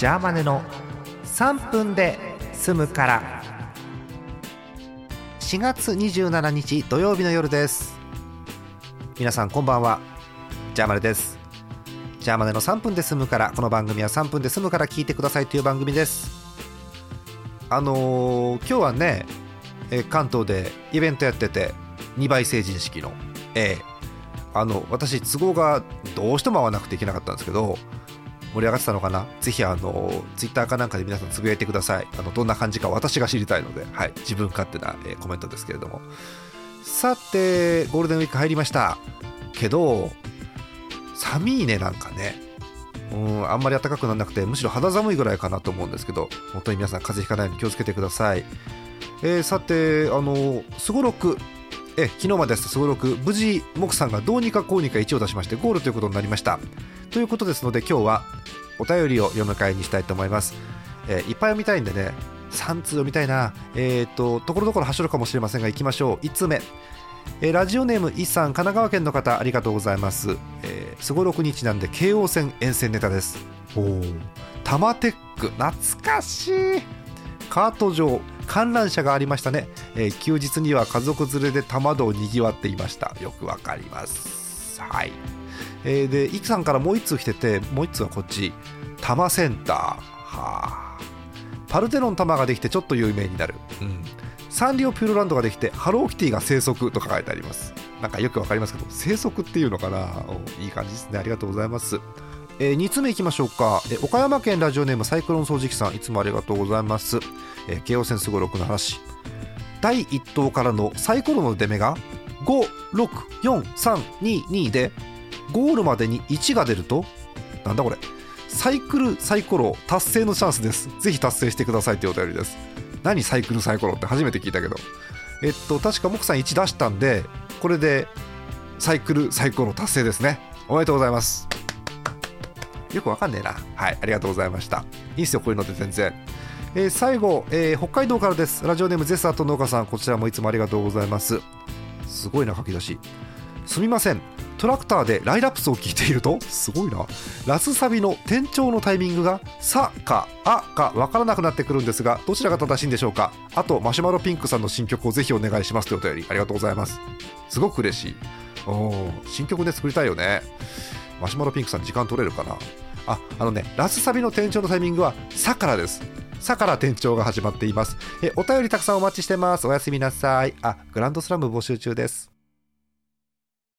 ジャーマネの3分で済むから。4月27日土曜日の夜です。皆さんこんばんは。ジャーマネです。ジャーマネの3分で済むからこの番組は3分で済むから聞いてくださいという番組です。あのー、今日はね、え関東でイベントやってて2倍成人式の。えー、あの私都合がどうしても合わなくていけなかったんですけど盛り上がってたのかな？ぜひあのツイッターかなんかで皆さんつぶやいてください。あのどんな感じか私が知りたいので、はい、自分勝手な、えー、コメントですけれども。さてゴールデンウィーク入りました。けど寒いねなんかね。うんあんまり暖かくならなくてむしろ肌寒いぐらいかなと思うんですけど本当に皆さん風邪ひかないように気をつけてください、えー、さてあのすごろくえ昨日まですごろく無事木さんがどうにかこうにか1を出しましてゴールということになりました。ということですので今日はお便りを読む会にしたいと思います、え、いっぱい読みたいんでね3通読みたいな。えっ、とところどころ走るかもしれませんがいきましょう。1つ目。え、ラジオネームイさん神奈川県の方ありがとうございます。すごろくにちなんで京王線沿線ネタです。おおタマテック懐かしい。カート場観覧車がありましたね、えー、休日には家族連れで多摩道をにぎわっていました。よくわかります。はい。えー、でイクさんからもう1通来ててもう1通はこっち。多摩センター。はあ。パルテノン玉ができてちょっと有名になる、うん、サンリオピューロランドができてハローキティが生息と書かれてあります。なんかよくわかりますけど生息っていうのかな。いい感じですね。ありがとうございます。えー、2つ目いきましょうか、えー、岡山県ラジオネームサイクロン掃除機さんいつもありがとうございます、えー、京王線すごろくの話。第1党からのサイコロの出目が564322でゴールまでに1が出るとなんだこれ。サイクルサイコロ達成のチャンスです。ぜひ達成してくださいというお便りです。何サイクルサイコロって初めて聞いたけど。えっと確か木さん1出したんでこれでサイクルサイコロ達成ですね。おめでとうございます。よくわかんねえな。はいありがとうございました。いいっすよこういうので全然。えー、最後、えー、北海道からです。ラジオネームゼスアート農家さん。こちらもいつもありがとうございます。すごいな書き出し。すみません。トラクターでライラプスを聞いていると？すごいな。ラスサビの転調のタイミングが「さ」か「あ」か分からなくなってくるんですがどちらが正しいんでしょうか？あとマシュマロピンクさんの新曲をぜひお願いしますというお便りありがとうございます。すごく嬉しい。お新曲で作りたいよね。マシュマロピンクさん時間取れるかな？ああのねラスサビの転調のタイミングは「さ」からです。さから転調が始まっています。えお便りたくさんお待ちしてます。おやすみなさい。あグランドスラム募集中です。